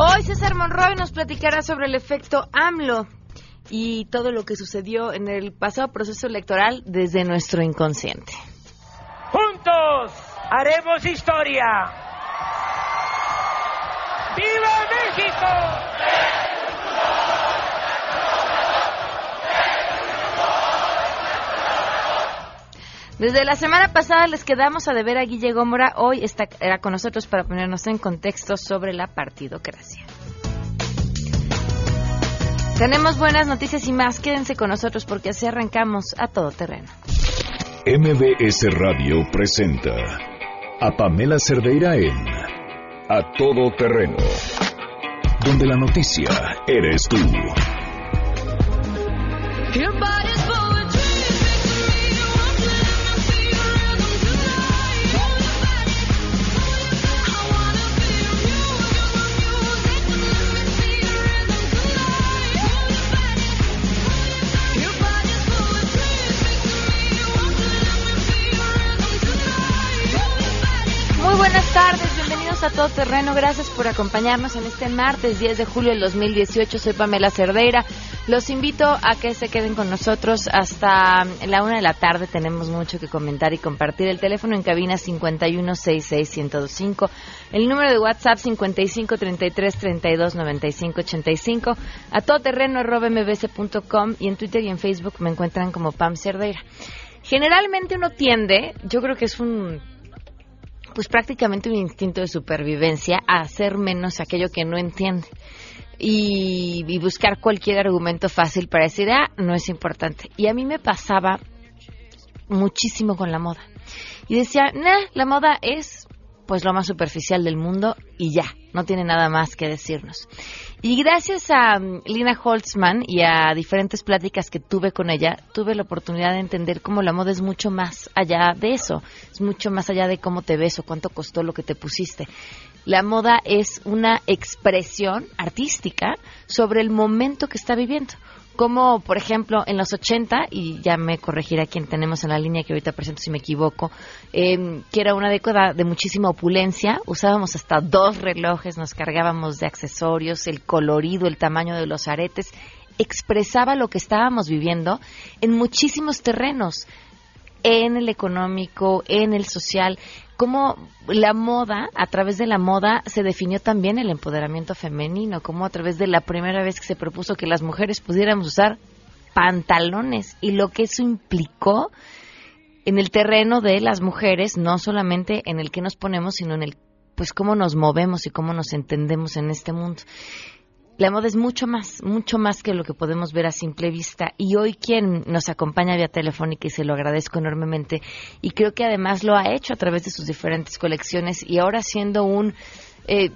Hoy César Monroy nos platicará sobre el efecto AMLO y todo lo que sucedió en el pasado proceso electoral desde nuestro inconsciente. Juntos haremos historia. ¡Viva México! Desde la semana pasada les quedamos a deber a Guille Gómora. Hoy está con nosotros para ponernos en contexto sobre la partidocracia. Tenemos buenas noticias y más. Quédense con nosotros porque así arrancamos a todo terreno. MBS Radio presenta a Pamela Cerdeira en A Todo Terreno, donde la noticia eres tú. Buenas tardes, bienvenidos a Todo Terreno. Gracias por acompañarnos en este martes 10 de julio del 2018. Soy Pamela Cerdeira. Los invito a que se queden con nosotros hasta la una de la tarde. Tenemos mucho que comentar y compartir. El teléfono en cabina 5166125. El número de WhatsApp 5533329585. A todoterreno mbc.com y en Twitter y en Facebook me encuentran como Pam Cerdeira. Generalmente uno tiende, yo creo que es un pues prácticamente un instinto de supervivencia a hacer menos aquello que no entiende. Y, buscar cualquier argumento fácil para decir, ah, no es importante. Y a mí me pasaba muchísimo con la moda. Y decía, nah, la moda es pues lo más superficial del mundo y ya, no tiene nada más que decirnos. Y gracias a mm, Lina Holtzman y a diferentes pláticas que tuve con ella, tuve la oportunidad de entender cómo la moda es mucho más allá de eso, es mucho más allá de cómo te ves o cuánto costó lo que te pusiste. La moda es una expresión artística sobre el momento que está viviendo como por ejemplo en los 80, y ya me corregirá quien tenemos en la línea que ahorita presento si me equivoco, em, que era una década de muchísima opulencia, usábamos hasta dos relojes, nos cargábamos de accesorios, el colorido, el tamaño de los aretes, expresaba lo que estábamos viviendo en muchísimos terrenos, en el económico, en el social, cómo la moda, a través de la moda, se definió también el empoderamiento femenino, como a través de la primera vez que se propuso que las mujeres pudiéramos usar pantalones y lo que eso implicó en el terreno de las mujeres, no solamente en el que nos ponemos, sino en el pues cómo nos movemos y cómo nos entendemos en este mundo. La moda es mucho más, mucho más que lo que podemos ver a simple vista. Y hoy quien nos acompaña vía telefónica y se lo agradezco enormemente. Y creo que además lo ha hecho a través de sus diferentes colecciones y ahora siendo un... Eh,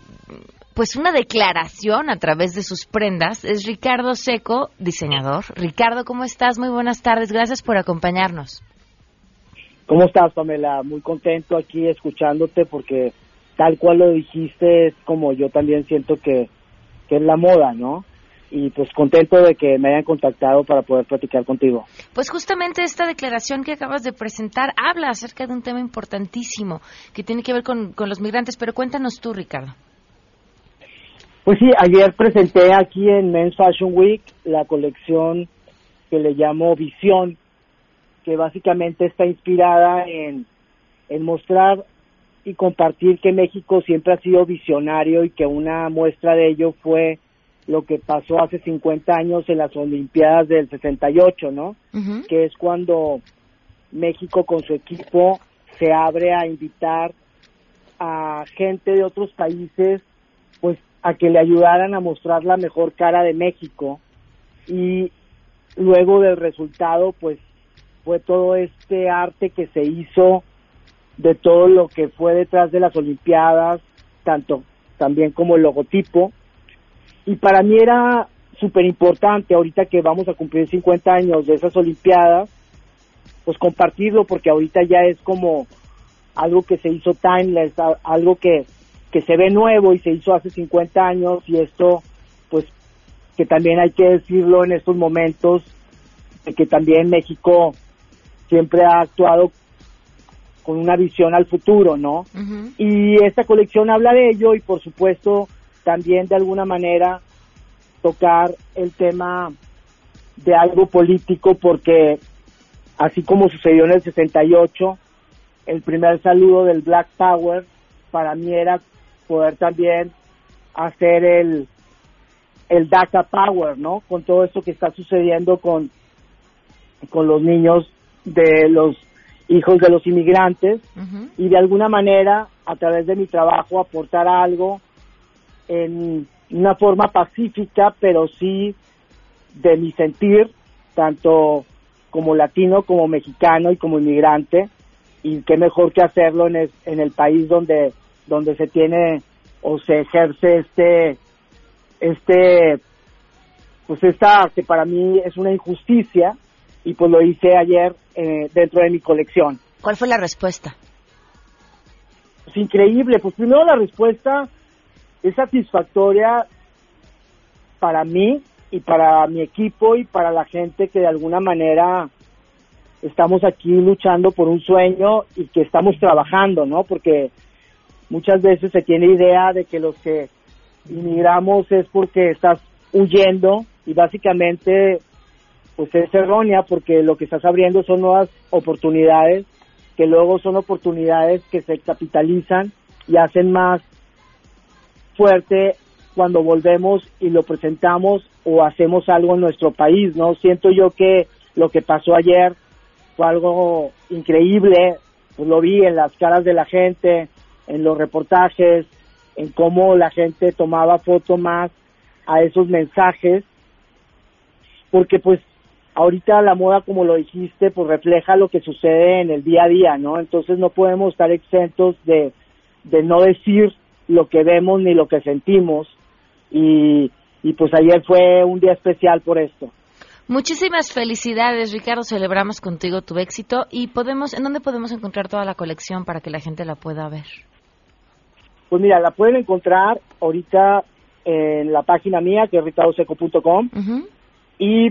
pues una declaración a través de sus prendas es Ricardo Seco, diseñador. Ricardo, ¿cómo estás? Muy buenas tardes. Gracias por acompañarnos. ¿Cómo estás, Pamela? Muy contento aquí escuchándote porque tal cual lo dijiste es como yo también siento que que es la moda, ¿no? y pues contento de que me hayan contactado para poder platicar contigo. Pues justamente esta declaración que acabas de presentar habla acerca de un tema importantísimo que tiene que ver con, los migrantes, pero cuéntanos tú, Ricardo. Pues sí, ayer presenté aquí en Men's Fashion Week la colección que le llamo Visión, que básicamente está inspirada en, en mostrar y compartir que México siempre ha sido visionario y que una muestra de ello fue lo que pasó hace 50 años en las Olimpiadas del 68, ¿no? Que es cuando México con su equipo se abre a invitar a gente de otros países, pues a que le ayudaran a mostrar la mejor cara de México y luego del resultado, pues fue todo este arte que se hizo de todo lo que fue detrás de las Olimpiadas, tanto también como el logotipo. Y para mí era súper importante, ahorita que vamos a cumplir 50 años de esas Olimpiadas, pues compartirlo, porque ahorita ya es como algo que se hizo timeless, algo que, que se ve nuevo y se hizo hace 50 años, y esto, pues, que también hay que decirlo en estos momentos, de que también México siempre ha actuado con una visión al futuro, ¿no? Y esta colección habla de ello y por supuesto también de alguna manera tocar el tema de algo político porque así como sucedió en el 68, el primer saludo del Black Power para mí era poder también hacer el el DACA Power, ¿no? Con todo esto que está sucediendo con con los niños de los hijos de los inmigrantes y de alguna manera a través de mi trabajo aportar algo en una forma pacífica, pero sí de mi sentir, tanto como latino, como mexicano y como inmigrante, y qué mejor que hacerlo en el, en el país donde, donde se tiene o se ejerce este, este, pues esta que para mí es una injusticia, y pues lo hice ayer eh, dentro de mi colección. ¿Cuál fue la respuesta? Pues increíble, pues primero la respuesta es satisfactoria para mí y para mi equipo y para la gente que de alguna manera estamos aquí luchando por un sueño y que estamos trabajando, ¿no? Porque muchas veces se tiene idea de que los que inmigramos es porque estás huyendo y básicamente pues es errónea porque lo que estás abriendo son nuevas oportunidades que luego son oportunidades que se capitalizan y hacen más fuerte cuando volvemos y lo presentamos o hacemos algo en nuestro país, ¿no? Siento yo que lo que pasó ayer fue algo increíble, pues lo vi en las caras de la gente, en los reportajes, en cómo la gente tomaba foto más a esos mensajes, porque pues ahorita la moda, como lo dijiste, pues refleja lo que sucede en el día a día, ¿no? Entonces no podemos estar exentos de, de no decir lo que vemos ni lo que sentimos y, y pues ayer fue un día especial por esto. Muchísimas felicidades, Ricardo. Celebramos contigo tu éxito y podemos, ¿en dónde podemos encontrar toda la colección para que la gente la pueda ver? Pues mira, la pueden encontrar ahorita en la página mía que es ricardoseco.com y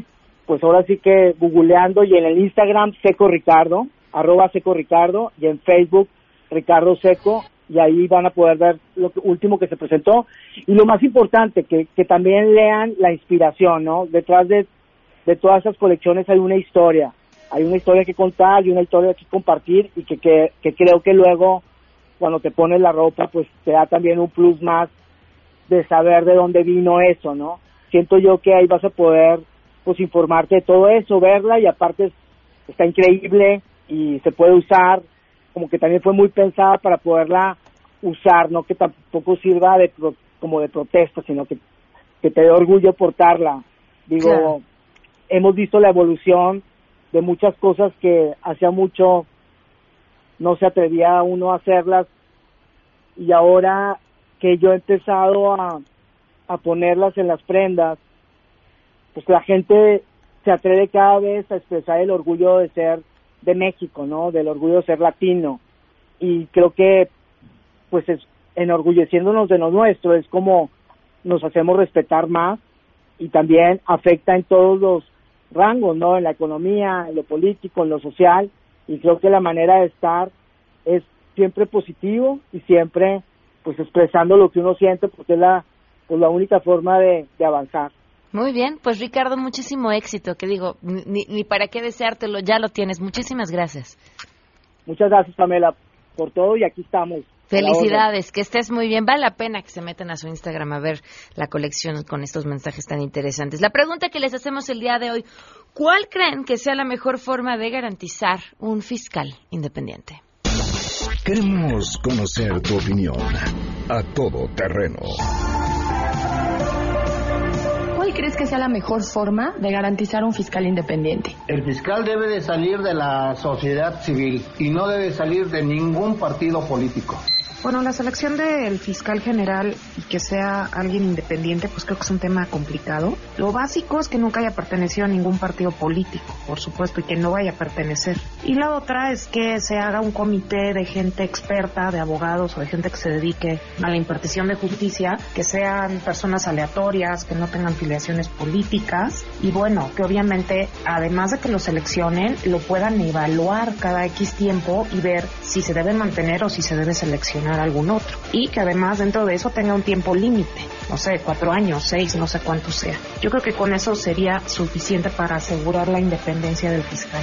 pues ahora sí que googleando y en el Instagram Seco Ricardo, arroba Seco Ricardo y en Facebook Ricardo Seco y ahí van a poder ver lo último que se presentó y lo más importante que, que también lean la inspiración, ¿no? Detrás de, de todas esas colecciones hay una historia, hay una historia que contar y una historia que compartir y que, que, que creo que luego cuando te pones la ropa pues te da también un plus más de saber de dónde vino eso, ¿no? Siento yo que ahí vas a poder pues informarte de todo eso, verla y aparte está increíble y se puede usar, como que también fue muy pensada para poderla usar, no que tampoco sirva de como de protesta, sino que, que te dé orgullo portarla. Digo, hemos visto la evolución de muchas cosas que hacía mucho no se atrevía uno a hacerlas y ahora que yo he empezado a, a ponerlas en las prendas, pues la gente se atreve cada vez a expresar el orgullo de ser de México, ¿no? Del orgullo de ser latino. Y creo que, pues, es, enorgulleciéndonos de lo nuestro, es como nos hacemos respetar más y también afecta en todos los rangos, ¿no? En la economía, en lo político, en lo social. Y creo que la manera de estar es siempre positivo y siempre, pues, expresando lo que uno siente, porque es la, pues, la única forma de avanzar. Muy bien, pues Ricardo, muchísimo éxito, que digo, ni, ni para qué deseártelo, ya lo tienes. Muchísimas gracias. Muchas gracias, Pamela, por todo y aquí estamos. Felicidades, que estés muy bien. Vale la pena que se metan a su Instagram a ver la colección con estos mensajes tan interesantes. La pregunta que les hacemos el día de hoy, ¿cuál creen que sea la mejor forma de garantizar un fiscal independiente? Queremos conocer tu opinión a todo terreno crees que sea la mejor forma de garantizar un fiscal independiente? El fiscal debe de salir de la sociedad civil y no debe salir de ningún partido político. Bueno, la selección del fiscal general y que sea alguien independiente, pues creo que es un tema complicado. Lo básico es que nunca haya pertenecido a ningún partido político, por supuesto, y que no vaya a pertenecer. Y la otra es que se haga un comité de gente experta, de abogados o de gente que se dedique a la impartición de justicia, que sean personas aleatorias, que no tengan filiaciones políticas y bueno, que obviamente, además de que lo seleccionen, lo puedan evaluar cada X tiempo y ver si se debe mantener o si se debe seleccionar algún otro. Y que además dentro de eso tenga un tiempo límite, no sé, cuatro años, seis, no sé cuánto sea. Yo creo que con eso sería suficiente para asegurar la independencia del fiscal.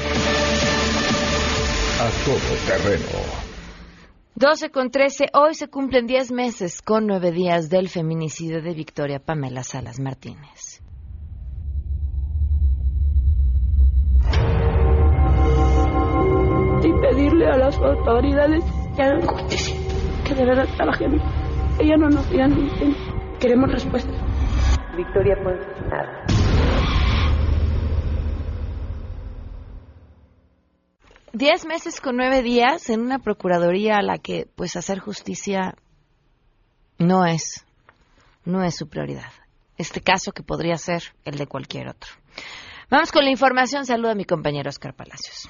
A todo terreno. 12 con 13. Hoy se cumplen 10 meses con 9 días del feminicidio de Victoria Pamela Salas Martínez. y pedirle a las autoridades que hagan justicia, que de verdad trabajen. Ella no nos digan, queremos respuesta. Victoria pues nada. Diez meses con nueve días en una procuraduría a la que, pues, hacer justicia no es, no es su prioridad. Este caso que podría ser el de cualquier otro. Vamos con la información. Saludo a mi compañero Oscar Palacios.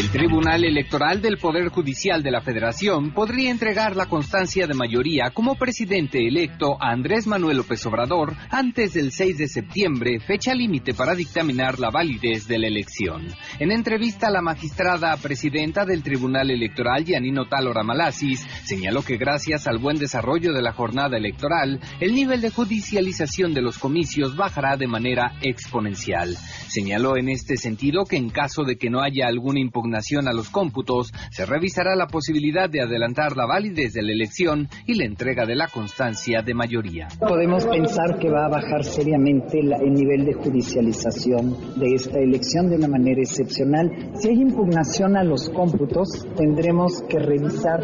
El Tribunal Electoral del Poder Judicial de la Federación podría entregar la constancia de mayoría como presidente electo a Andrés Manuel López Obrador antes del 6 de septiembre, fecha límite para dictaminar la validez de la elección. En entrevista, la magistrada presidenta del Tribunal Electoral, Yanino Talora Malasis, señaló que gracias al buen desarrollo de la jornada electoral, el nivel de judicialización de los comicios bajará de manera exponencial. Señaló en este sentido que en caso de que no haya alguna impugnación a los cómputos, se revisará la posibilidad de adelantar la validez de la elección y la entrega de la constancia de mayoría. Podemos pensar que va a bajar seriamente el nivel de judicialización de esta elección de una manera excepcional. Si hay impugnación a los cómputos, tendremos que revisar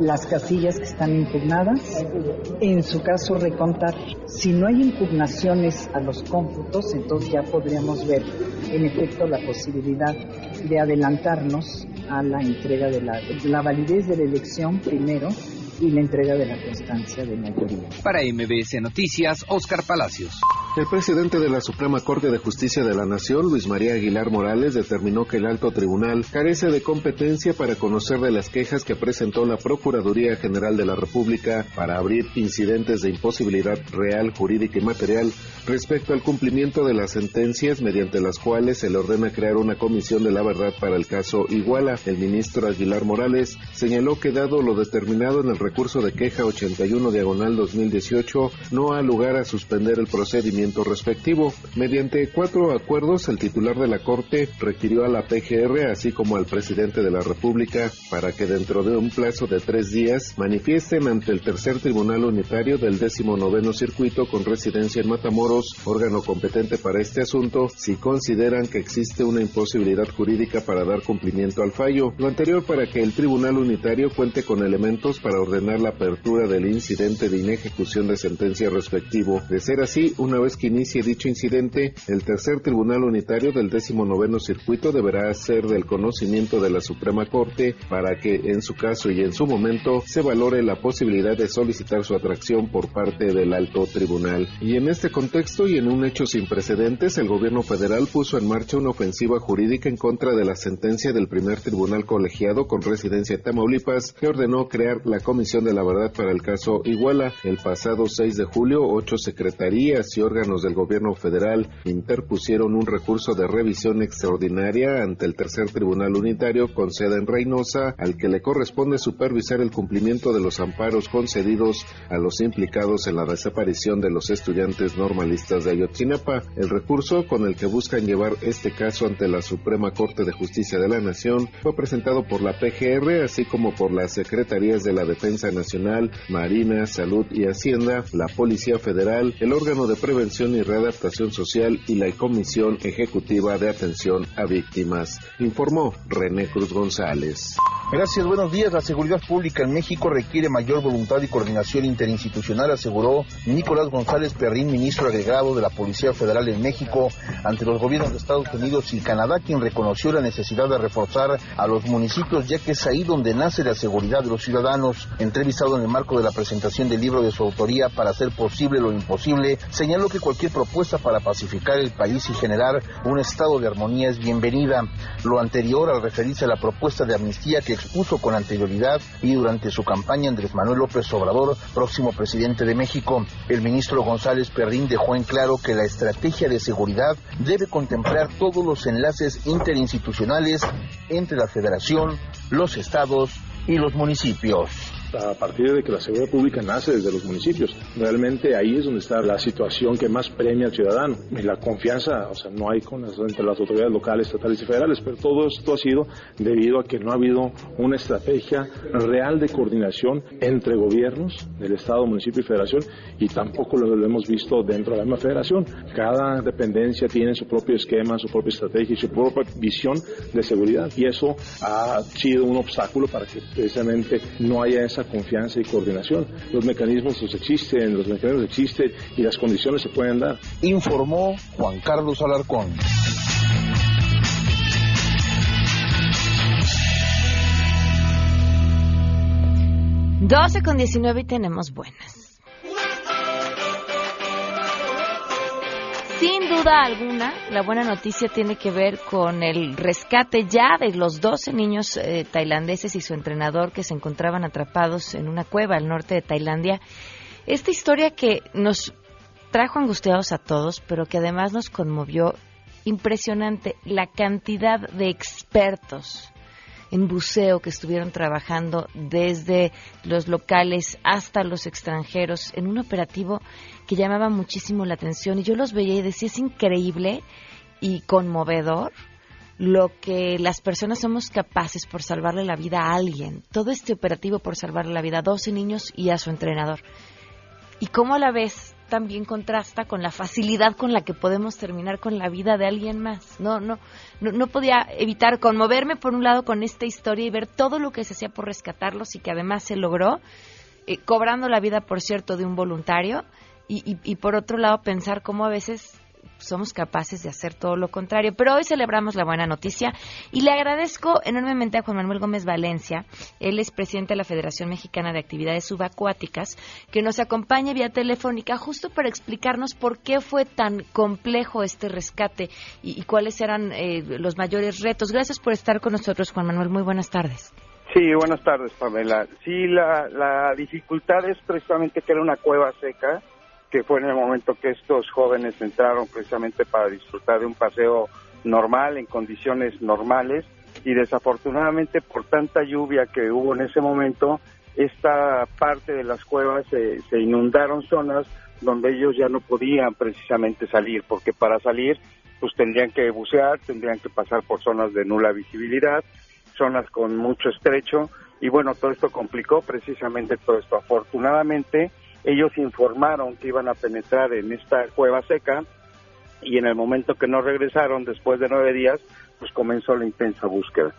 las casillas que están impugnadas, en su caso recontar. Si no hay impugnaciones a los cómputos, entonces ya podríamos ver en efecto la posibilidad de adelantarnos a la entrega de la, la validez de la elección primero y la entrega de la constancia de mayoría. Para MBS Noticias, Oscar Palacios. El presidente de la Suprema Corte de Justicia de la Nación, Luis María Aguilar Morales, determinó que el alto tribunal carece de competencia para conocer de las quejas que presentó la Procuraduría General de la República para abrir incidentes de imposibilidad real, jurídica y material respecto al cumplimiento de las sentencias mediante las cuales se le ordena crear una comisión de la verdad para el caso Iguala. El ministro Aguilar Morales señaló que dado lo determinado en el recurso de queja 81 diagonal 2018, no ha lugar a suspender el procedimiento respectivo. Mediante cuatro acuerdos, el titular de la Corte requirió a la PGR, así como al presidente de la República, para que dentro de un plazo de tres días manifiesten ante el tercer tribunal unitario del décimo noveno circuito con residencia en Matamoros, órgano competente para este asunto, si consideran que existe una imposibilidad jurídica para dar cumplimiento al fallo. Lo anterior para que el tribunal unitario cuente con elementos para ordenar la apertura del incidente de inejecución de sentencia respectivo. De ser así, una vez que inicie dicho incidente, el tercer tribunal unitario del décimo noveno circuito deberá ser del conocimiento de la Suprema Corte para que, en su caso y en su momento, se valore la posibilidad de solicitar su atracción por parte del alto tribunal. Y en este contexto y en un hecho sin precedentes, el gobierno federal puso en marcha una ofensiva jurídica en contra de la sentencia del primer tribunal colegiado con residencia en Tamaulipas que ordenó crear la Comisión de la Verdad para el caso Iguala. El pasado 6 de julio, ocho secretarías y órganos del gobierno federal interpusieron un recurso de revisión extraordinaria ante el tercer tribunal unitario con sede en Reynosa, al que le corresponde supervisar el cumplimiento de los amparos concedidos a los implicados en la desaparición de los estudiantes normalistas de Ayotzinapa. El recurso con el que buscan llevar este caso ante la Suprema Corte de Justicia de la Nación fue presentado por la PGR, así como por las Secretarías de la Defensa Nacional, Marina, Salud y Hacienda, la Policía Federal, el órgano de prevención y Readaptación Social y la Comisión Ejecutiva de Atención a Víctimas, informó René Cruz González. Gracias, buenos días. La seguridad pública en México requiere mayor voluntad y coordinación interinstitucional, aseguró Nicolás González Perrín, ministro agregado de la Policía Federal en México, ante los gobiernos de Estados Unidos y Canadá, quien reconoció la necesidad de reforzar a los municipios, ya que es ahí donde nace la seguridad de los ciudadanos. Entrevistado en el marco de la presentación del libro de su autoría para hacer posible lo imposible, señaló que cualquier propuesta para pacificar el país y generar un estado de armonía es bienvenida. Lo anterior al referirse a la propuesta de amnistía que expuso con anterioridad y durante su campaña Andrés Manuel López Obrador, próximo presidente de México. El ministro González Perrín dejó en claro que la estrategia de seguridad debe contemplar todos los enlaces interinstitucionales entre la federación, los estados y los municipios a partir de que la seguridad pública nace desde los municipios. Realmente ahí es donde está la situación que más premia al ciudadano. Y la confianza, o sea, no hay con entre las autoridades locales, estatales y federales, pero todo esto ha sido debido a que no ha habido una estrategia real de coordinación entre gobiernos del Estado, municipio y federación, y tampoco lo hemos visto dentro de la misma federación. Cada dependencia tiene su propio esquema, su propia estrategia y su propia visión de seguridad, y eso ha sido un obstáculo para que precisamente no haya esa confianza y coordinación. Los mecanismos pues, existen, los mecanismos existen y las condiciones se pueden dar. Informó Juan Carlos Alarcón. Doce con diecinueve y tenemos buenas. Sin duda alguna, la buena noticia tiene que ver con el rescate ya de los 12 niños eh, tailandeses y su entrenador que se encontraban atrapados en una cueva al norte de Tailandia. Esta historia que nos trajo angustiados a todos, pero que además nos conmovió impresionante la cantidad de expertos en buceo que estuvieron trabajando desde los locales hasta los extranjeros en un operativo que llamaba muchísimo la atención y yo los veía y decía es increíble y conmovedor lo que las personas somos capaces por salvarle la vida a alguien. Todo este operativo por salvarle la vida a 12 niños y a su entrenador. Y cómo a la vez también contrasta con la facilidad con la que podemos terminar con la vida de alguien más. No, no, no, podía evitar conmoverme por un lado con esta historia y ver todo lo que se hacía por rescatarlos y que además se logró, eh, cobrando la vida, por cierto, de un voluntario. y, y por otro lado pensar cómo a veces somos capaces de hacer todo lo contrario. Pero hoy celebramos la buena noticia y le agradezco enormemente a Juan Manuel Gómez Valencia, él es presidente de la Federación Mexicana de Actividades Subacuáticas, que nos acompañe vía telefónica justo para explicarnos por qué fue tan complejo este rescate y, cuáles eran eh, los mayores retos. Gracias por estar con nosotros, Juan Manuel. Muy buenas tardes. Sí, buenas tardes, Pamela. Sí, la, la dificultad es precisamente que era una cueva seca que fue en el momento que estos jóvenes entraron precisamente para disfrutar de un paseo normal, en condiciones normales, y desafortunadamente por tanta lluvia que hubo en ese momento, esta parte de las cuevas se, inundaron zonas donde ellos ya no podían precisamente salir, porque para salir pues tendrían que bucear, tendrían que pasar por zonas de nula visibilidad, zonas con mucho estrecho, y bueno, todo esto complicó precisamente todo esto. Afortunadamente, ellos informaron que iban a penetrar en esta cueva seca y en el momento que no regresaron, después de nueve días, pues comenzó la intensa búsqueda.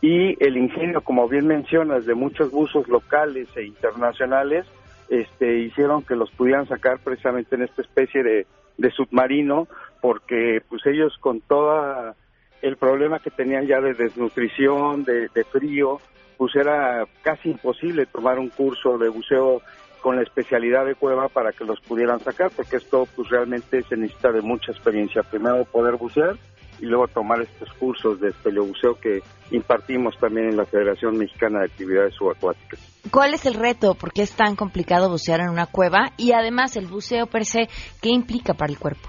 Y el ingenio, como bien mencionas, de muchos buzos locales e internacionales, este, hicieron que los pudieran sacar precisamente en esta especie de, submarino, porque pues ellos con todo el problema que tenían ya de desnutrición, de, de frío, pues era casi imposible tomar un curso de buceo con la especialidad de cueva para que los pudieran sacar, porque esto pues realmente se necesita de mucha experiencia. Primero poder bucear y luego tomar estos cursos de espeleobuceo que impartimos también en la Federación Mexicana de Actividades Subacuáticas. ¿Cuál es el reto? ¿Por qué es tan complicado bucear en una cueva? Y además el buceo per se, ¿qué implica para el cuerpo?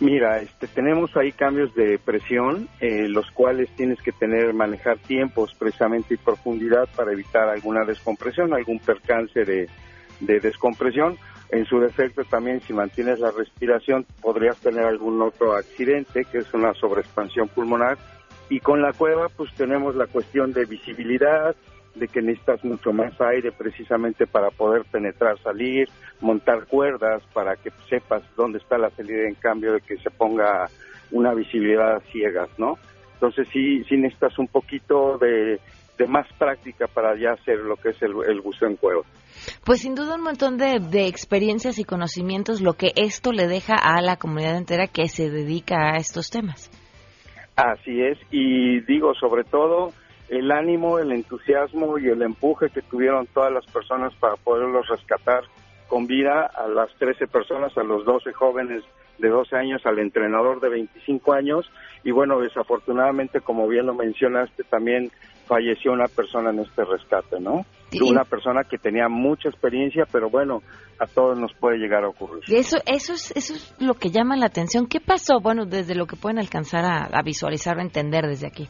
Mira, este, tenemos ahí cambios de presión, eh, los cuales tienes que tener, manejar tiempos precisamente y profundidad para evitar alguna descompresión, algún percance de, de descompresión. En su defecto también si mantienes la respiración podrías tener algún otro accidente que es una sobreexpansión pulmonar y con la cueva pues tenemos la cuestión de visibilidad, de que necesitas mucho más aire precisamente para poder penetrar, salir, montar cuerdas para que sepas dónde está la salida en cambio de que se ponga una visibilidad ciegas, ¿no? Entonces sí, sí necesitas un poquito de, más práctica para ya hacer lo que es el, el buceo en cueva. Pues sin duda un montón de, de, experiencias y conocimientos lo que esto le deja a la comunidad entera que se dedica a estos temas. Así es, y digo sobre todo el ánimo, el entusiasmo y el empuje que tuvieron todas las personas para poderlos rescatar con vida a las 13 personas, a los 12 jóvenes de 12 años, al entrenador de 25 años y bueno, desafortunadamente, como bien lo mencionaste, también falleció una persona en este rescate, ¿no? Una persona que tenía mucha experiencia, pero bueno, a todos nos puede llegar a ocurrir. Eso, eso, es, eso es lo que llama la atención. ¿Qué pasó? Bueno, desde lo que pueden alcanzar a, a visualizar o entender desde aquí.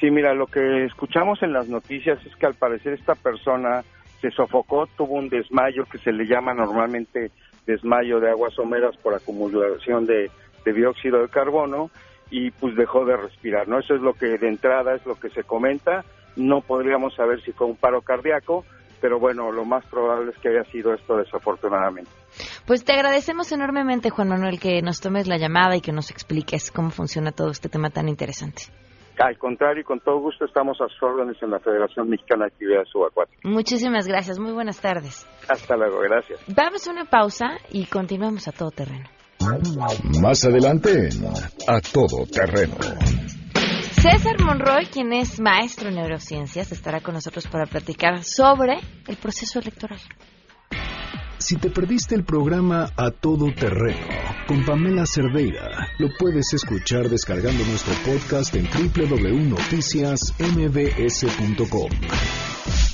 Sí, mira, lo que escuchamos en las noticias es que al parecer esta persona se sofocó, tuvo un desmayo que se le llama normalmente desmayo de aguas someras por acumulación de, dióxido de carbono y pues dejó de respirar, ¿no? Eso es lo que de entrada es lo que se comenta, no podríamos saber si fue un paro cardíaco, pero bueno, lo más probable es que haya sido esto desafortunadamente. Pues te agradecemos enormemente, Juan Manuel, que nos tomes la llamada y que nos expliques cómo funciona todo este tema tan interesante. Al contrario, con todo gusto estamos a sus órdenes en la Federación Mexicana de Actividades Subacuáticas. Muchísimas gracias, muy buenas tardes. Hasta luego, gracias. Damos una pausa y continuamos a todo terreno. Más adelante, a todo terreno. César Monroy, quien es maestro en neurociencias, estará con nosotros para platicar sobre el proceso electoral. Si te perdiste el programa A Todo Terreno con Pamela Cerdeira, lo puedes escuchar descargando nuestro podcast en www.noticiasmbs.com.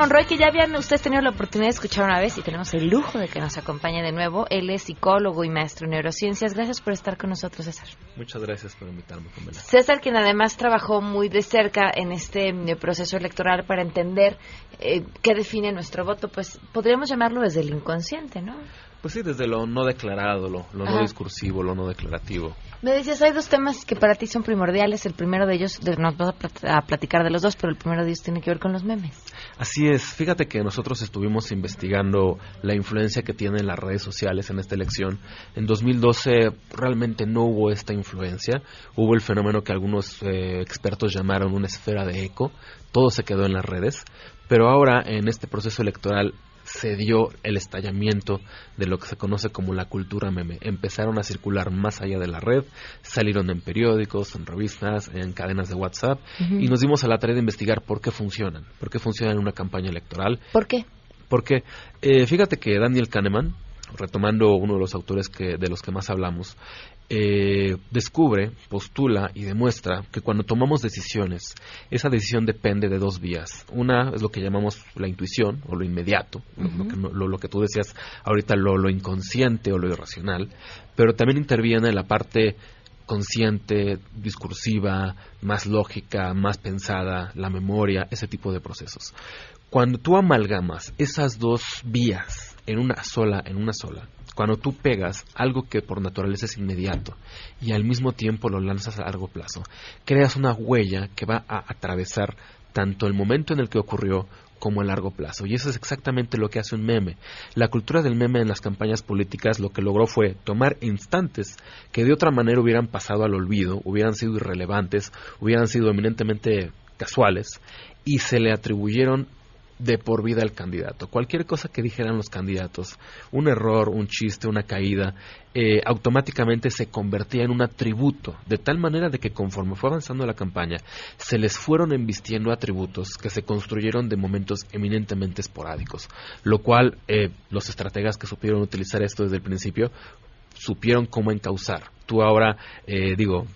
Monroy, que ya habían ustedes tenido la oportunidad de escuchar una vez y tenemos el lujo de que nos acompañe de nuevo. Él es psicólogo y maestro en neurociencias. Gracias por estar con nosotros, César. Muchas gracias por invitarme. César, quien además trabajó muy de cerca en este eh, proceso electoral para entender eh, qué define nuestro voto, pues podríamos llamarlo desde el inconsciente, ¿no? Pues sí, desde lo no declarado, lo, no discursivo, lo no declarativo. Me decías, hay dos temas que para ti son primordiales. El primero de ellos, nos vas a platicar de los dos, pero el primero de ellos tiene que ver con los memes. Así es. Fíjate que nosotros estuvimos investigando la influencia que tienen las redes sociales en esta elección. En 2012 realmente no hubo esta influencia. Hubo el fenómeno que algunos eh, expertos llamaron una esfera de eco. Todo se quedó en las redes. Pero ahora, en este proceso electoral, se dio el estallamiento de lo que se conoce como la cultura meme. Empezaron a circular más allá de la red, salieron en periódicos, en revistas, en cadenas de WhatsApp y nos dimos a la tarea de investigar por qué funcionan, por qué funcionan en una campaña electoral. ¿Por qué? Porque eh, fíjate que Daniel Kahneman, retomando uno de los autores que, de los que más hablamos, eh, descubre, postula y demuestra que cuando tomamos decisiones, esa decisión depende de dos vías. Una es lo que llamamos la intuición o lo inmediato, lo, que, tú decías ahorita, lo, lo inconsciente o lo irracional, pero también interviene la parte consciente, discursiva, más lógica, más pensada, la memoria, ese tipo de procesos. Cuando tú amalgamas esas dos vías en una sola, en una sola, cuando tú pegas algo que por naturaleza es inmediato y al mismo tiempo lo lanzas a largo plazo, creas una huella que va a atravesar tanto el momento en el que ocurrió como a largo plazo. Y eso es exactamente lo que hace un meme. La cultura del meme en las campañas políticas lo que logró fue tomar instantes que de otra manera hubieran pasado al olvido, hubieran sido irrelevantes, hubieran sido eminentemente casuales, y se le atribuyeron de por vida al candidato. Cualquier cosa que dijeran los candidatos, un error, un chiste, una caída, eh, automáticamente se convertía en un atributo, de tal manera de que conforme fue avanzando la campaña, se les fueron embistiendo atributos que se construyeron de momentos eminentemente esporádicos, lo cual eh, los estrategas que supieron utilizar esto desde el principio supieron cómo encauzar. Tú ahora, eh, digo,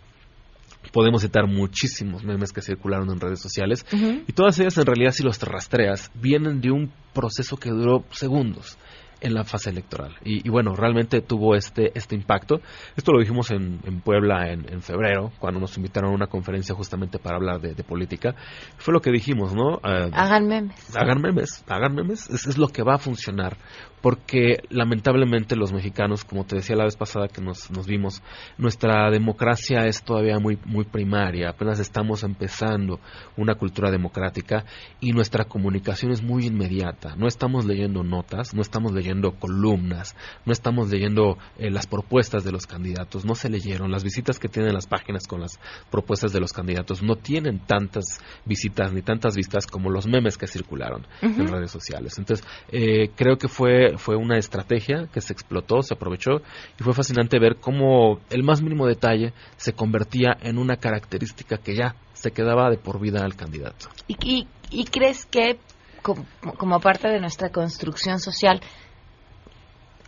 podemos citar muchísimos memes que circularon en redes sociales y todas ellas en realidad si los rastreas vienen de un proceso que duró segundos en la fase electoral. Y, bueno, realmente tuvo este, este impacto. Esto lo dijimos en, Puebla en, febrero, cuando nos invitaron a una conferencia justamente para hablar de, política. Fue lo que dijimos, ¿no? Eh, hagan memes. Hagan memes, hagan memes. Es, es lo que va a funcionar porque lamentablemente los mexicanos, como te decía la vez pasada que nos, nos vimos, nuestra democracia es todavía muy, muy primaria, apenas estamos empezando una cultura democrática y nuestra comunicación es muy inmediata. No estamos leyendo notas, no estamos leyendo columnas, no estamos leyendo eh, las propuestas de los candidatos, no se leyeron. Las visitas que tienen las páginas con las propuestas de los candidatos no tienen tantas visitas ni tantas vistas como los memes que circularon en redes sociales. Entonces, eh, creo que fue fue, una estrategia que se explotó, se aprovechó y fue fascinante ver cómo el más mínimo detalle se convertía en una característica que ya se quedaba de por vida al candidato. ¿Y, y, crees que como parte de nuestra construcción social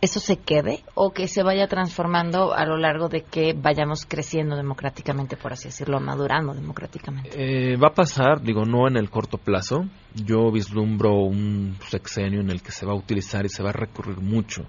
eso se quede o que se vaya transformando a lo largo de que vayamos creciendo democráticamente, por así decirlo, madurando democráticamente? Eh, va a pasar, digo, no en el corto plazo. Yo vislumbro un sexenio en el que se va a utilizar y se va a recurrir mucho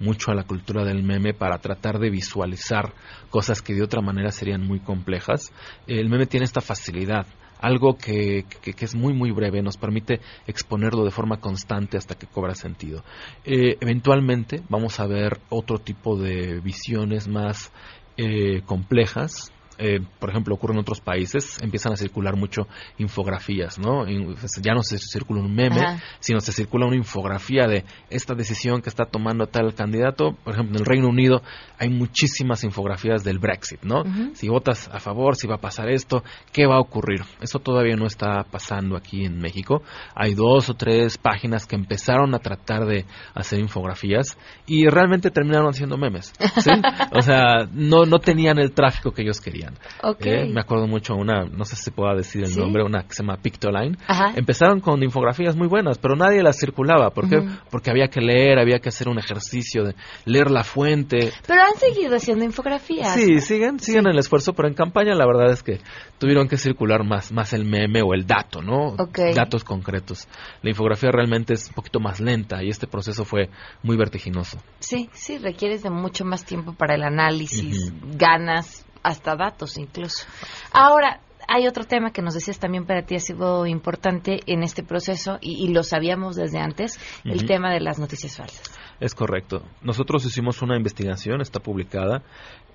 mucho a la cultura del meme para tratar de visualizar cosas que de otra manera serían muy complejas. El meme tiene esta facilidad algo que, es muy muy breve, nos permite exponerlo de forma constante hasta que cobra sentido. Eh, eventualmente vamos a ver otro tipo de visiones más eh, complejas eh, por ejemplo, ocurre en otros países, empiezan a circular mucho infografías, ¿no? Pues, ya no se circula un meme, sino se circula una infografía de esta decisión que está tomando tal candidato. Por ejemplo, en el Reino Unido hay muchísimas infografías del Brexit, ¿no? Si votas a favor, si va a pasar esto, ¿qué va a ocurrir? Eso todavía no está pasando aquí en México. Hay dos o tres páginas que empezaron a tratar de hacer infografías y realmente terminaron haciendo memes, ¿sí? o sea, no, no tenían el tráfico que ellos querían. Eh, me acuerdo mucho una, no sé si pueda decir el nombre, una que se llama Pictoline. Empezaron con infografías muy buenas, pero nadie las circulaba. ¿Por qué? Porque había que leer, había que hacer un ejercicio de leer la fuente. Pero han seguido haciendo infografías. Sí, siguen, siguen el esfuerzo, pero en campaña la verdad es que tuvieron que circular más, más el meme o el dato, ¿no? Datos concretos. La infografía realmente es un poquito más lenta y este proceso fue muy vertiginoso. Sí, sí, requieres de mucho más tiempo para el análisis, ganas, hasta datos incluso. Ahora, hay otro tema que nos decías también para ti ha sido importante en este proceso y, lo sabíamos desde antes, el tema de las noticias falsas. Es correcto. Nosotros hicimos una investigación, está publicada,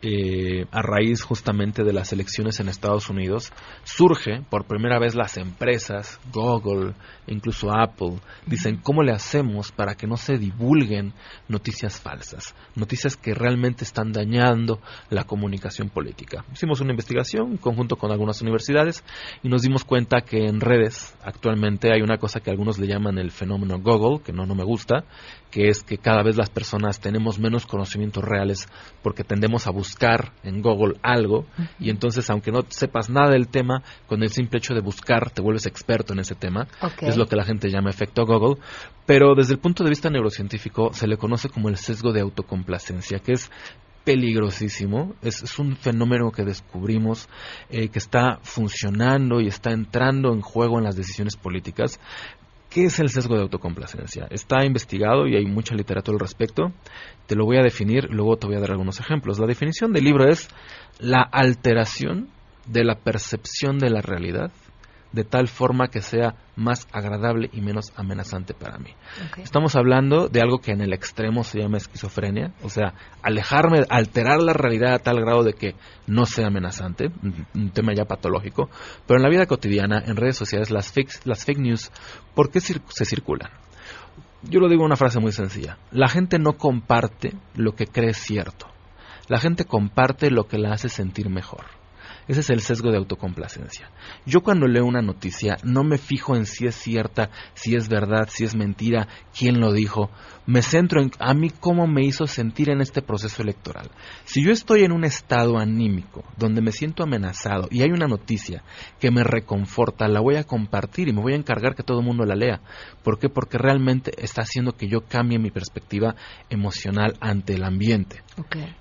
eh, a raíz justamente de las elecciones en Estados Unidos, surge por primera vez las empresas, Google, incluso Apple, dicen cómo le hacemos para que no se divulguen noticias falsas, noticias que realmente están dañando la comunicación política. Hicimos una investigación en conjunto con algunas universidades y nos dimos cuenta que en redes actualmente hay una cosa que algunos le llaman el fenómeno Google, que no, no me gusta, que es que cada vez las personas tenemos menos conocimientos reales porque tendemos a buscar en Google algo y entonces aunque no sepas nada del tema, con el simple hecho de buscar te vuelves experto en ese tema. Es lo que la gente llama efecto Google. Pero desde el punto de vista neurocientífico se le conoce como el sesgo de autocomplacencia, que es peligrosísimo. Es, un fenómeno que descubrimos eh, que está funcionando y está entrando en juego en las decisiones políticas. ¿Qué es el sesgo de autocomplacencia? Está investigado y hay mucha literatura al respecto. Te lo voy a definir, luego te voy a dar algunos ejemplos. La definición del libro es la alteración de la percepción de la realidad de tal forma que sea más agradable y menos amenazante para mí. Estamos hablando de algo que en el extremo se llama esquizofrenia, o sea, alejarme, alterar la realidad a tal grado de que no sea amenazante, un tema ya patológico, pero en la vida cotidiana, en redes sociales, las fake, las fake news, ¿por qué se circulan? Yo lo digo en una frase muy sencilla, la gente no comparte lo que cree cierto, la gente comparte lo que la hace sentir mejor. Ese es el sesgo de autocomplacencia. Yo cuando leo una noticia no me fijo en si es cierta, si es verdad, si es mentira, quién lo dijo. Me centro en a mí cómo me hizo sentir en este proceso electoral. Si yo estoy en un estado anímico donde me siento amenazado y hay una noticia que me reconforta, la voy a compartir y me voy a encargar que todo el mundo la lea. ¿Por qué? Porque realmente está haciendo que yo cambie mi perspectiva emocional ante el ambiente.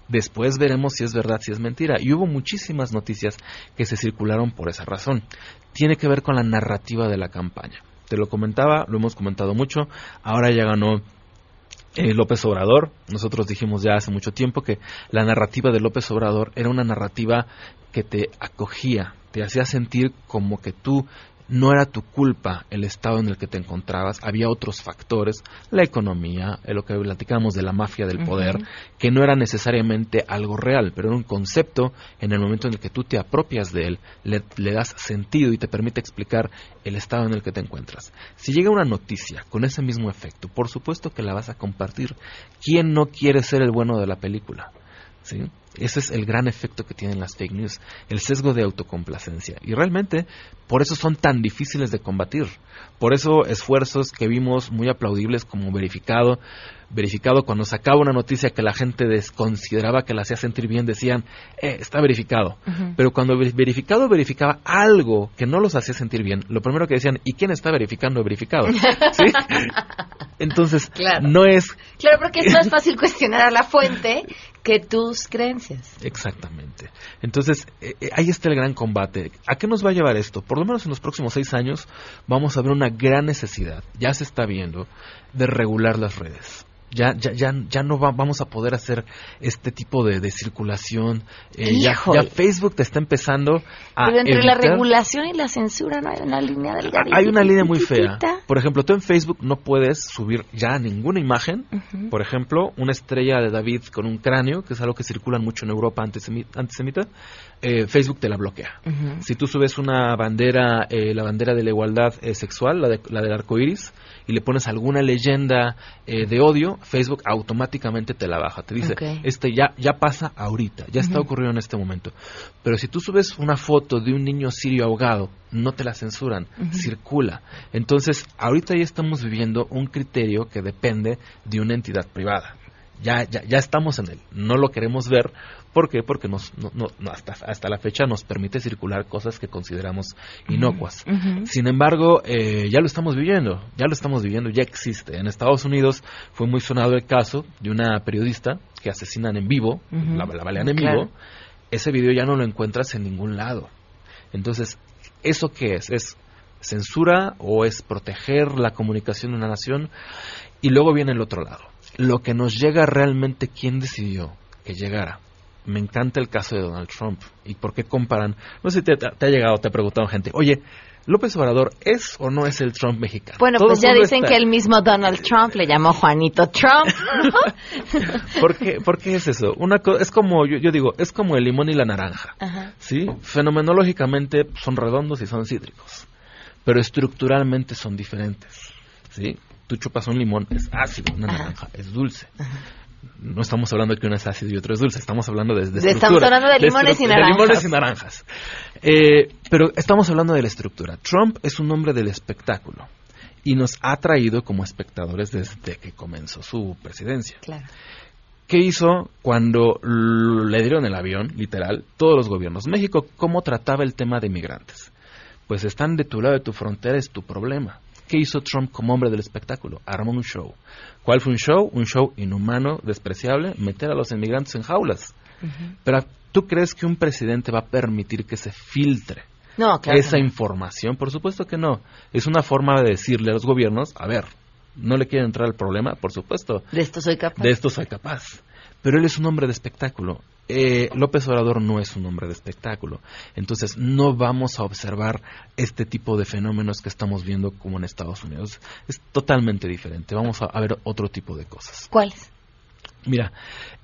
Después veremos si es verdad, si es mentira. Y hubo muchísimas noticias que se circularon por esa razón. Tiene que ver con la narrativa de la campaña. Te lo comentaba, lo hemos comentado mucho. Ahora ya ganó eh, López Obrador. Nosotros dijimos ya hace mucho tiempo que la narrativa de López Obrador era una narrativa que te acogía, te hacía sentir como que tú no era tu culpa el estado en el que te encontrabas, había otros factores, la economía, lo que platicamos de la mafia del poder, que no era necesariamente algo real, pero era un concepto en el momento en el que tú te apropias de él, le, le das sentido y te permite explicar el estado en el que te encuentras. Si llega una noticia con ese mismo efecto, por supuesto que la vas a compartir. ¿Quién no quiere ser el bueno de la película? ¿Sí? Ese es el gran efecto que tienen las fake news, el sesgo de autocomplacencia. Y realmente por eso son tan difíciles de combatir. Por eso esfuerzos que vimos muy aplaudibles como verificado, verificado cuando sacaba una noticia que la gente desconsideraba que la hacía sentir bien, decían, eh, está verificado. Pero cuando verificado verificaba algo que no los hacía sentir bien, lo primero que decían, ¿y quién está verificando verificado? ¿Sí? Entonces, no es... Claro, porque es más fácil cuestionar a la fuente que tus creencias. Exactamente. Entonces, eh, eh, ahí está el gran combate. ¿A qué nos va a llevar esto? Por lo menos en los próximos seis años vamos a ver una gran necesidad, ya se está viendo, de regular las redes. Ya, ya, ya, ya no vamos a poder hacer este tipo de, de circulación. Eh, ya, ya, Facebook te está empezando a. Pero entre la regulación y la censura no hay una línea delgada. Hay una línea muy fea. Por ejemplo, tú en Facebook no puedes subir ya ninguna imagen. Por ejemplo, una estrella de David con un cráneo, que es algo que circula mucho en Europa antisemita. Eh, Facebook te la bloquea. Si tú subes una bandera, eh, la bandera de la igualdad eh, sexual, la, de, la del arco iris, y le pones alguna leyenda eh, de odio, Facebook automáticamente te la baja. Te dice, este ya, ya pasa ahorita, ya está ocurriendo en este momento. Pero si tú subes una foto de un niño sirio ahogado, no te la censuran, circula. Entonces, ahorita ya estamos viviendo un criterio que depende de una entidad privada. Ya, ya, ya estamos en él. No lo queremos ver ¿Por qué? Porque nos, no, hasta, hasta la fecha nos permite circular cosas que consideramos inocuas. Sin embargo, eh, ya lo estamos viviendo, ya lo estamos viviendo, ya existe. En Estados Unidos fue muy sonado el caso de una periodista que asesinan en vivo, la, balean en vivo. Ese video ya no lo encuentras en ningún lado. Entonces, ¿eso qué es? ¿Es censura o es proteger la comunicación de una nación? Y luego viene el otro lado. Lo que nos llega realmente, ¿quién decidió que llegara? me encanta el caso de Donald Trump. ¿Y por qué comparan? No sé si te, ha llegado, te ha preguntado gente, oye, ¿López Obrador es o no es el Trump mexicano? Bueno, pues ya dicen que el mismo Donald Trump le llamó Juanito Trump. ¿Por, qué, ¿Por, qué, es eso? Una es como, yo, digo, es como el limón y la naranja. ¿sí? Fenomenológicamente son redondos y son cítricos, pero estructuralmente son diferentes. ¿sí? Tú chupas un limón, es ácido, una naranja es dulce no estamos hablando de que uno es ácido y otro es dulce, estamos hablando de, de, Estamos hablando de limones y naranjas. De limones y naranjas. Eh, pero estamos hablando de la estructura. Trump es un hombre del espectáculo y nos ha traído como espectadores desde que comenzó su presidencia. Claro. ¿Qué hizo cuando le dieron el avión, literal, todos los gobiernos? México, ¿cómo trataba el tema de inmigrantes? Pues están de tu lado de tu frontera, es tu problema. ¿Qué hizo Trump como hombre del espectáculo? Armó un show. ¿Cuál fue un show? Un show inhumano, despreciable, meter a los inmigrantes en jaulas. Pero ¿tú crees que un presidente va a permitir que se filtre esa información? Por supuesto que no. Es una forma de decirle a los gobiernos, a ver, no le quieren entrar al problema, por supuesto. De esto soy capaz. De esto soy capaz. Pero él es un hombre de espectáculo eh, López Obrador no es un hombre de espectáculo. Entonces, no vamos a observar este tipo de fenómenos que estamos viendo como en Estados Unidos. Es totalmente diferente. Vamos a, ver otro tipo de cosas. ¿Cuáles? Mira,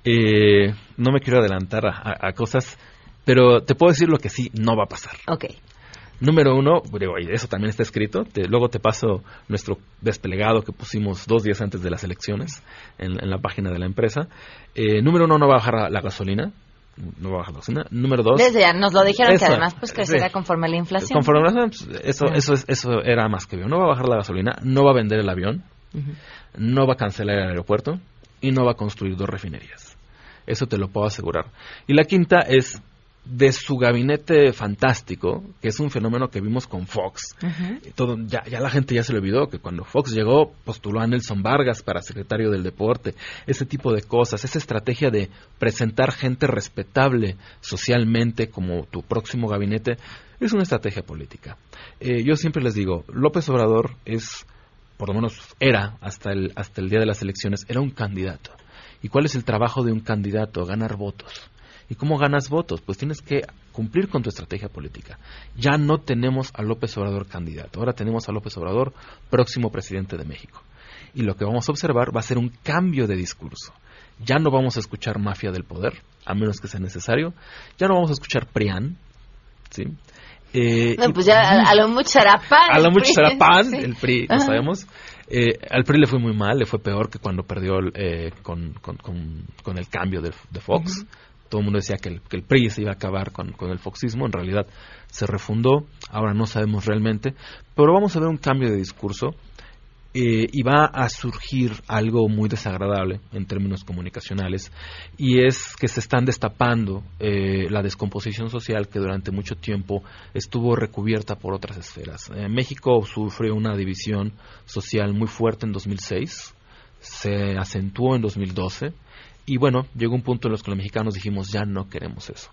eh, no me quiero adelantar a, cosas, pero te puedo decir lo que sí no va a pasar. Ok. Número uno, eso también está escrito. luego te paso nuestro desplegado que pusimos dos días antes de las elecciones en, la página de la empresa. Eh, número uno, no va a bajar la, gasolina. No va a bajar la gasolina. Número dos. Desde ya nos lo dijeron que además pues crecerá conforme la inflación. Conforme la inflación, pues, eso, eso, eso era más que bien. No va a bajar la gasolina, no va a vender el avión, no va a cancelar el aeropuerto y no va a construir dos refinerías. Eso te lo puedo asegurar. Y la quinta es de su gabinete fantástico, que es un fenómeno que vimos con Fox. Todo, ya, ya, la gente ya se le olvidó que cuando Fox llegó postuló a Nelson Vargas para secretario del deporte, ese tipo de cosas, esa estrategia de presentar gente respetable socialmente como tu próximo gabinete, es una estrategia política. Eh, yo siempre les digo, López Obrador es por lo menos era hasta el, hasta el día de las elecciones, era un candidato. ¿Y cuál es el trabajo de un candidato? Ganar votos. ¿Y cómo ganas votos? Pues tienes que cumplir con tu estrategia política. Ya no tenemos a López Obrador candidato, ahora tenemos a López Obrador próximo presidente de México. Y lo que vamos a observar va a ser un cambio de discurso. Ya no vamos a escuchar mafia del poder, a menos que sea necesario. Ya no vamos a escuchar PRIAN, ¿sí? Eh, no, pues ya a, lo mucho será PAN. A lo mucho será PAN, el PRI, lo sabemos. Eh, al PRI le fue muy mal, le fue peor que cuando perdió eh, con, con, con, el cambio de, Fox. Todo el mundo decía que el, que el, PRI se iba a acabar con, con el foxismo. En realidad se refundó, ahora no sabemos realmente. Pero vamos a ver un cambio de discurso eh, y va a surgir algo muy desagradable en términos comunicacionales y es que se están destapando eh, la descomposición social que durante mucho tiempo estuvo recubierta por otras esferas. Eh, México sufrió una división social muy fuerte en 2006, se acentuó en 2012 y bueno, llegó un punto en los que los mexicanos dijimos ya no queremos eso.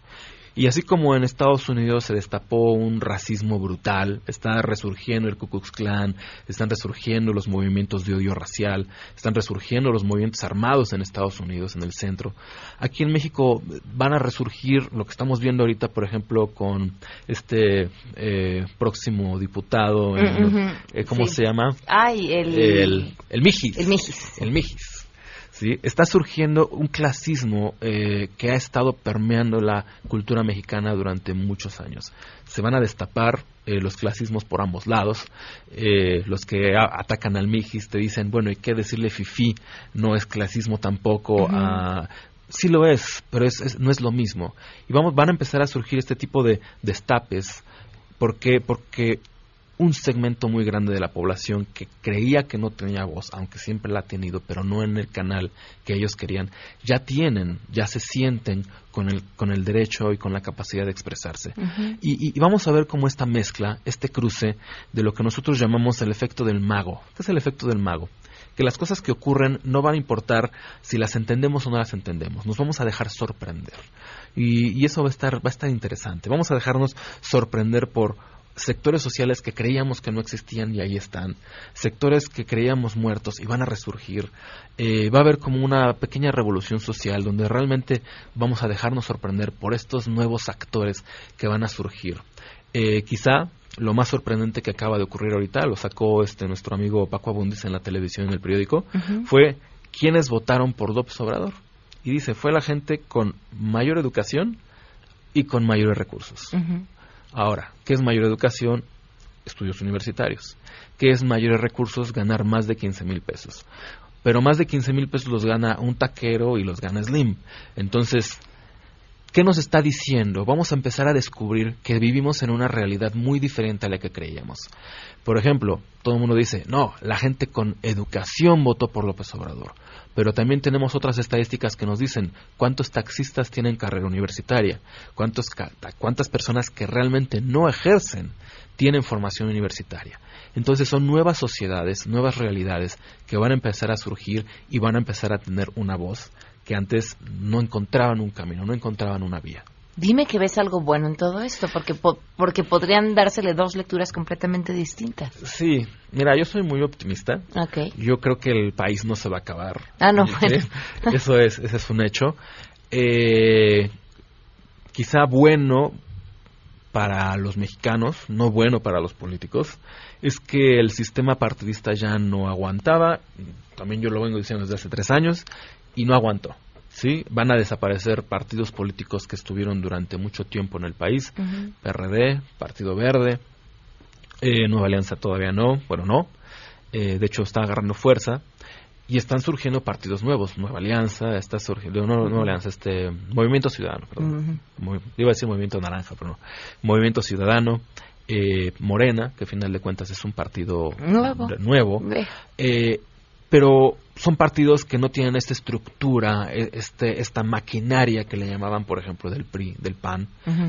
Y así como en Estados Unidos se destapó un racismo brutal, está resurgiendo el Ku Klux Klan, están resurgiendo los movimientos de odio racial, están resurgiendo los movimientos armados en Estados Unidos, en el centro. Aquí en México van a resurgir lo que estamos viendo ahorita, por ejemplo, con este eh, próximo diputado, eh, ¿cómo se llama? Ay, el... El, el Mijis. El Mijis. El Mijis está surgiendo un clasismo eh, que ha estado permeando la cultura mexicana durante muchos años. Se van a destapar eh, los clasismos por ambos lados. Eh, los que atacan al Mijis te dicen, bueno, ¿y qué decirle Fifi? No es clasismo tampoco. Sí lo es, pero no es lo mismo. Y vamos, van a empezar a surgir este tipo de destapes. ¿Por qué? Porque un segmento muy grande de la población que creía que no tenía voz, aunque siempre la ha tenido, pero no en el canal que ellos querían, ya tienen, ya se sienten con el, con el derecho y con la capacidad de expresarse. y, vamos a ver cómo esta mezcla, este cruce de lo que nosotros llamamos el efecto del mago. ¿Qué es el efecto del mago? Que las cosas que ocurren no van a importar si las entendemos o no las entendemos, nos vamos a dejar sorprender. Y, y eso va a estar, va a estar interesante. Vamos a dejarnos sorprender por sectores sociales que creíamos que no existían y ahí están, sectores que creíamos muertos y van a resurgir, eh, va a haber como una pequeña revolución social donde realmente vamos a dejarnos sorprender por estos nuevos actores que van a surgir. Eh, quizá lo más sorprendente que acaba de ocurrir ahorita, lo sacó este nuestro amigo Paco Abundis en la televisión, en el periódico, fue quienes votaron por López Obrador. Y dice, fue la gente con mayor educación y con mayores recursos. Ahora, ¿qué es mayor educación? Estudios universitarios. ¿Qué es mayores recursos? Ganar más de 15 mil pesos. Pero más de 15 mil pesos los gana un taquero y los gana Slim. Entonces, ¿qué nos está diciendo? Vamos a empezar a descubrir que vivimos en una realidad muy diferente a la que creíamos. Por ejemplo, todo el mundo dice, no, la gente con educación votó por López Obrador. Pero también tenemos otras estadísticas que nos dicen cuántos taxistas tienen carrera universitaria, cuántos, cuántas personas que realmente no ejercen tienen formación universitaria. Entonces son nuevas sociedades, nuevas realidades que van a empezar a surgir y van a empezar a tener una voz que antes no encontraban un camino, no encontraban una vía. Dime que ves algo bueno en todo esto, porque, porque podrían dársele dos lecturas completamente distintas. Sí, mira, yo soy muy optimista. Okay. Yo creo que el país no se va a acabar. Ah, no, bueno. Eso es, ese es un hecho. Eh, quizá bueno para los mexicanos, no bueno para los políticos, es que el sistema partidista ya no aguantaba, también yo lo vengo diciendo desde hace tres años, y no aguantó. ¿sí? Van a desaparecer partidos políticos que estuvieron durante mucho tiempo en el país, PRD, Partido Verde, eh, Nueva Alianza todavía no, bueno, no, eh, de hecho está agarrando fuerza, y están surgiendo partidos nuevos, Nueva Alianza, está surgiendo, no, Nueva Alianza, este, Movimiento Ciudadano, perdón, iba a decir Movimiento Naranja, pero no, Movimiento Ciudadano, eh, Morena, que al final de cuentas es un partido nuevo, nuevo. Eh, pero son partidos que no tienen esta estructura, e, este, esta maquinaria que le llamaban, por ejemplo, del PRI, del PAN.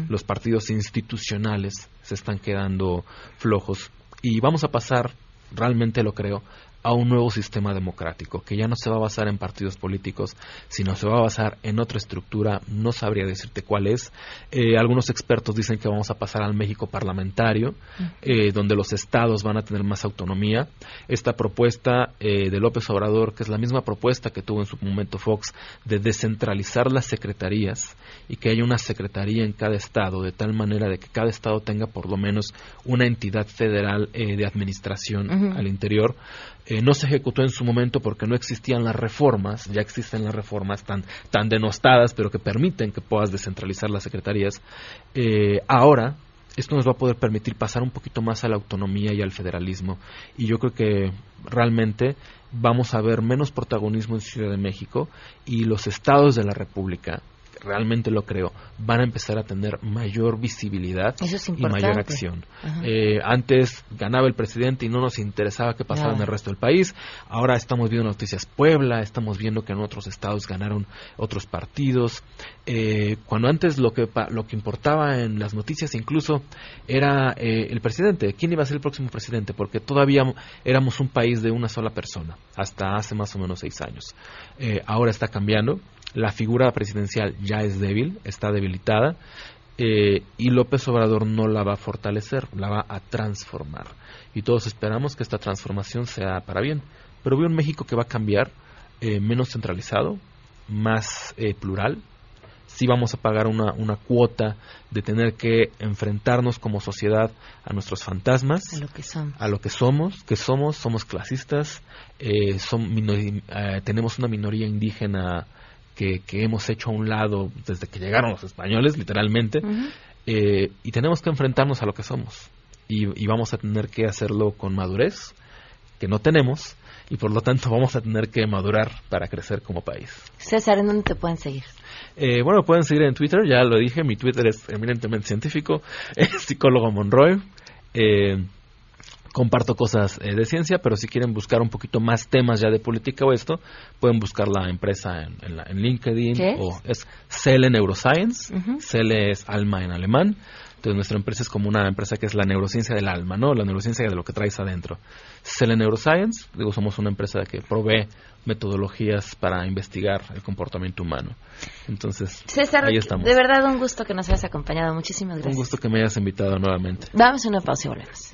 Los partidos institucionales se están quedando flojos y vamos a pasar, realmente lo creo, a un nuevo sistema democrático, que ya no se va a basar en partidos políticos, sino se va a basar en otra estructura, no sabría decirte cuál es. Eh, algunos expertos dicen que vamos a pasar al México parlamentario, eh, donde los estados van a tener más autonomía. Esta propuesta eh, de López Obrador, que es la misma propuesta que tuvo en su momento Fox, de descentralizar las secretarías y que haya una secretaría en cada estado, de tal manera de que cada estado tenga por lo menos una entidad federal de administración al interior, eh, no se ejecutó en su momento porque no existían las reformas, ya existen las reformas tan, tan denostadas, pero que permiten que puedas descentralizar las secretarías. Eh, ahora, esto nos va a poder permitir pasar un poquito más a la autonomía y al federalismo. Y yo creo que realmente vamos a ver menos protagonismo en Ciudad de México y los estados de la República realmente lo creo, van a empezar a tener mayor visibilidad y mayor acción. Eh, antes ganaba el presidente y no nos interesaba qué pasaba en el resto del país. Ahora estamos viendo noticias Puebla, estamos viendo que en otros estados ganaron otros partidos. Eh, cuando antes lo que lo que importaba en las noticias incluso era eh, el presidente, quién iba a ser el próximo presidente, porque todavía éramos un país de una sola persona hasta hace más o menos seis años. ahora está cambiando la figura presidencial ya es débil, está debilitada, eh, y López Obrador no la va a fortalecer, la va a transformar. Y todos esperamos que esta transformación sea para bien. Pero veo un México que va a cambiar, eh, menos centralizado, más eh, plural. Sí vamos a pagar una, una, cuota de tener que enfrentarnos como sociedad a nuestros fantasmas, a lo que somos, a lo que somos, que somos, somos clasistas, son tenemos una minoría indígena que, hemos hecho a un lado desde que llegaron los españoles, literalmente, eh, y tenemos que enfrentarnos a lo que somos. Y, vamos a tener que hacerlo con madurez, que no tenemos, y por lo tanto vamos a tener que madurar para crecer como país. César, ¿en dónde te pueden seguir? Eh, bueno, pueden seguir en Twitter, ya lo dije, mi Twitter es eminentemente científico, es psicólogo Monroy. Eh, comparto cosas eh, de ciencia, pero si quieren buscar un poquito más temas ya de política o esto, pueden buscar la empresa en, en, LinkedIn o es Cele Neuroscience, Cele es alma en alemán. Entonces nuestra empresa es como una empresa que es la neurociencia del alma, ¿no? La neurociencia de lo que traes adentro. Cele Neuroscience, digo, somos una empresa que provee metodologías para investigar el comportamiento humano. Entonces, César, ahí estamos. de verdad un gusto que nos hayas acompañado. Muchísimas gracias. Un gusto que me hayas invitado nuevamente. Vamos a una pausa y volvemos.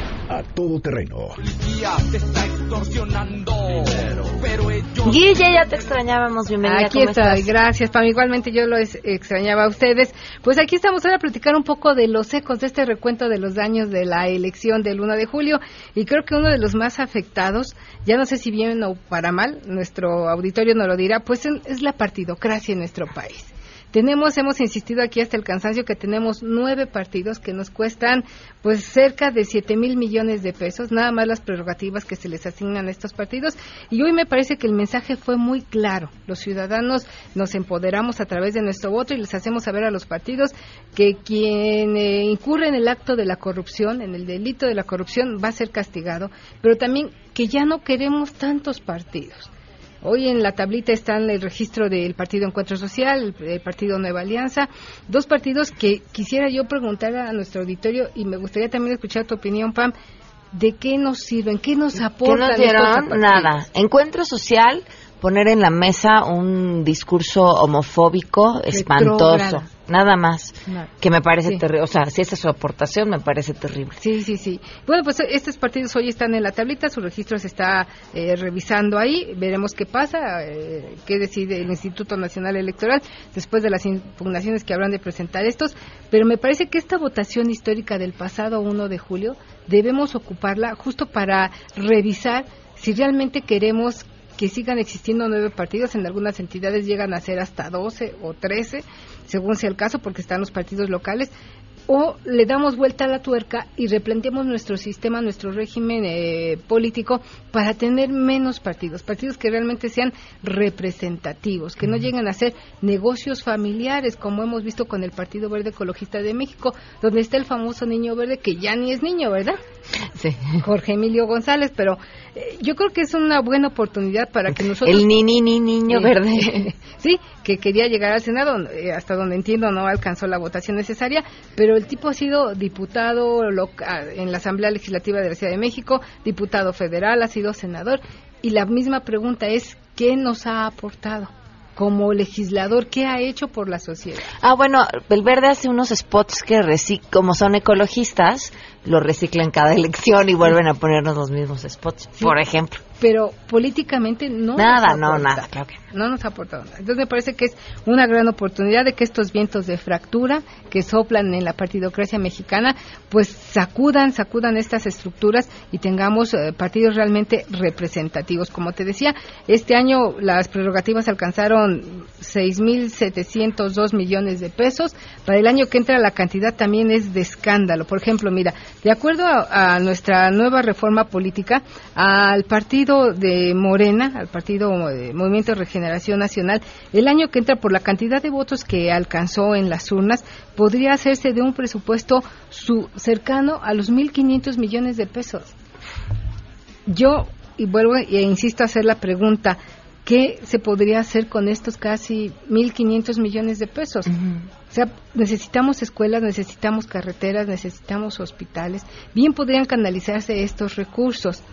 A todo terreno. te está extorsionando. Guille, ya te extrañábamos. Bienvenida. Aquí estoy. Gracias, Pam. Igualmente yo lo extrañaba a ustedes. Pues aquí estamos ahora a platicar un poco de los ecos de este recuento de los daños de la elección del 1 de julio. Y creo que uno de los más afectados, ya no sé si bien o para mal, nuestro auditorio nos lo dirá, pues es la partidocracia en nuestro país. Tenemos, hemos insistido aquí hasta el cansancio que tenemos nueve partidos que nos cuestan pues cerca de siete mil millones de pesos, nada más las prerrogativas que se les asignan a estos partidos. Y hoy me parece que el mensaje fue muy claro. Los ciudadanos nos empoderamos a través de nuestro voto y les hacemos saber a los partidos que quien eh, incurre en el acto de la corrupción, en el delito de la corrupción, va a ser castigado, pero también que ya no queremos tantos partidos Hoy en la tablita están el registro del Partido Encuentro Social, el Partido Nueva Alianza, dos partidos que quisiera yo preguntar a nuestro auditorio y me gustaría también escuchar tu opinión, Pam, ¿de qué nos sirven? ¿Qué nos aportan? ¿Qué nos dieron? Nada. Encuentro Social poner en la mesa un discurso homofóbico espantoso, nada más, que me parece terrible, o sea, si esa es su aportación, me parece terrible. Sí, sí, sí. Bueno, pues estos partidos hoy están en la tablita, su registro se está eh, revisando ahí, veremos qué pasa, eh, qué decide el Instituto Nacional Electoral después de las impugnaciones que habrán de presentar estos, pero me parece que esta votación histórica del pasado 1 de julio debemos ocuparla justo para revisar si realmente queremos que sigan existiendo nueve partidos, en algunas entidades llegan a ser hasta doce o trece, según sea el caso, porque están los partidos locales, o le damos vuelta a la tuerca y replanteamos nuestro sistema, nuestro régimen eh, político para tener menos partidos, partidos que realmente sean representativos, que no lleguen a ser negocios familiares, como hemos visto con el Partido Verde Ecologista de México, donde está el famoso niño verde, que ya ni es niño, ¿verdad? Sí. Jorge Emilio González, pero eh, yo creo que es una buena oportunidad para que nosotros... El ni, ni, ni niño verde. sí, que quería llegar al Senado, eh, hasta donde entiendo no alcanzó la votación necesaria, pero el tipo ha sido diputado loca- en la Asamblea Legislativa de la Ciudad de México, diputado federal, ha sido senador, y la misma pregunta es, ¿qué nos ha aportado? Como legislador, ¿qué ha hecho por la sociedad? Ah, bueno, el verde hace unos spots que, reci- como son ecologistas, lo reciclan cada elección y vuelven a ponernos los mismos spots, por ejemplo. pero políticamente no Nada, nos no, nada, claro que no nos ha aportado nada. Entonces me parece que es una gran oportunidad de que estos vientos de fractura que soplan en la partidocracia mexicana, pues sacudan, sacudan estas estructuras y tengamos eh, partidos realmente representativos. Como te decía, este año las prerrogativas alcanzaron 6.702 millones de pesos. Para el año que entra la cantidad también es de escándalo. Por ejemplo, mira, de acuerdo a, nuestra nueva reforma política, al partido de Morena, al partido de Movimiento de Regeneración Nacional, el año que entra por la cantidad de votos que alcanzó en las urnas, podría hacerse de un presupuesto su, cercano a los 1.500 millones de pesos. Yo, y vuelvo e insisto a hacer la pregunta, ¿qué se podría hacer con estos casi 1.500 millones de pesos? O sea, necesitamos escuelas, necesitamos carreteras, necesitamos hospitales. Bien podrían canalizarse estos recursos.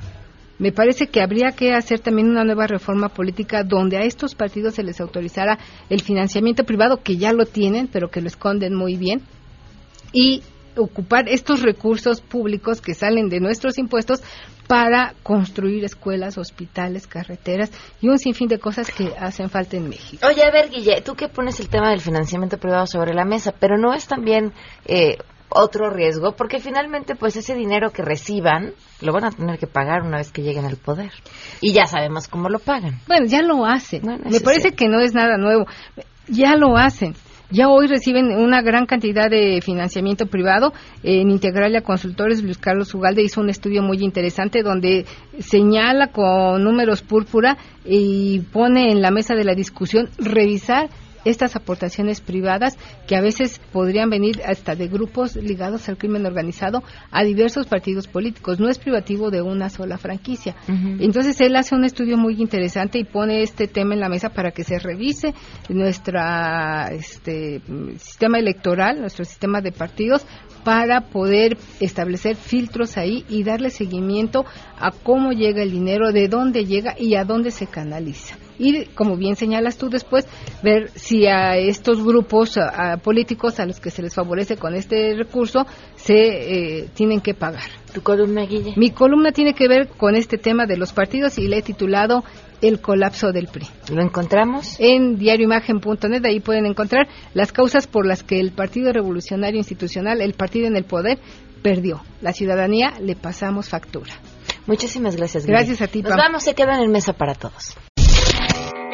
Me parece que habría que hacer también una nueva reforma política donde a estos partidos se les autorizara el financiamiento privado, que ya lo tienen, pero que lo esconden muy bien, y ocupar estos recursos públicos que salen de nuestros impuestos para construir escuelas, hospitales, carreteras y un sinfín de cosas que hacen falta en México. Oye, a ver, Guille, tú que pones el tema del financiamiento privado sobre la mesa, pero no es también eh, otro riesgo, porque finalmente, pues ese dinero que reciban lo van a tener que pagar una vez que lleguen al poder. Y ya sabemos cómo lo pagan. Bueno, ya lo hacen. Bueno, Me parece sí. que no es nada nuevo. Ya lo hacen. Ya hoy reciben una gran cantidad de financiamiento privado. En Integralia Consultores, Luis Carlos Ugalde hizo un estudio muy interesante donde señala con números púrpura y pone en la mesa de la discusión revisar estas aportaciones privadas que a veces podrían venir hasta de grupos ligados al crimen organizado a diversos partidos políticos. No es privativo de una sola franquicia. Entonces él hace un estudio muy interesante y pone este tema en la mesa para que se revise nuestra este sistema electoral, nuestro sistema de partidos para poder establecer filtros ahí y darle seguimiento a cómo llega el dinero, de dónde llega y a dónde se canaliza. Y como bien señalas tú después, ver si a estos grupos a- a políticos a los que se les favorece con este recurso se eh, tienen que pagar. ¿Tu columna, Guille? Mi columna tiene que ver con este tema de los partidos y le he titulado El colapso del PRI. ¿Lo encontramos? En diarioimagen.net, ahí pueden encontrar las causas por las que el Partido Revolucionario Institucional, el partido en el poder, perdió. La ciudadanía le pasamos factura. Muchísimas gracias. Guille. Gracias a ti, Nos Pam. vamos, se quedan en mesa para todos.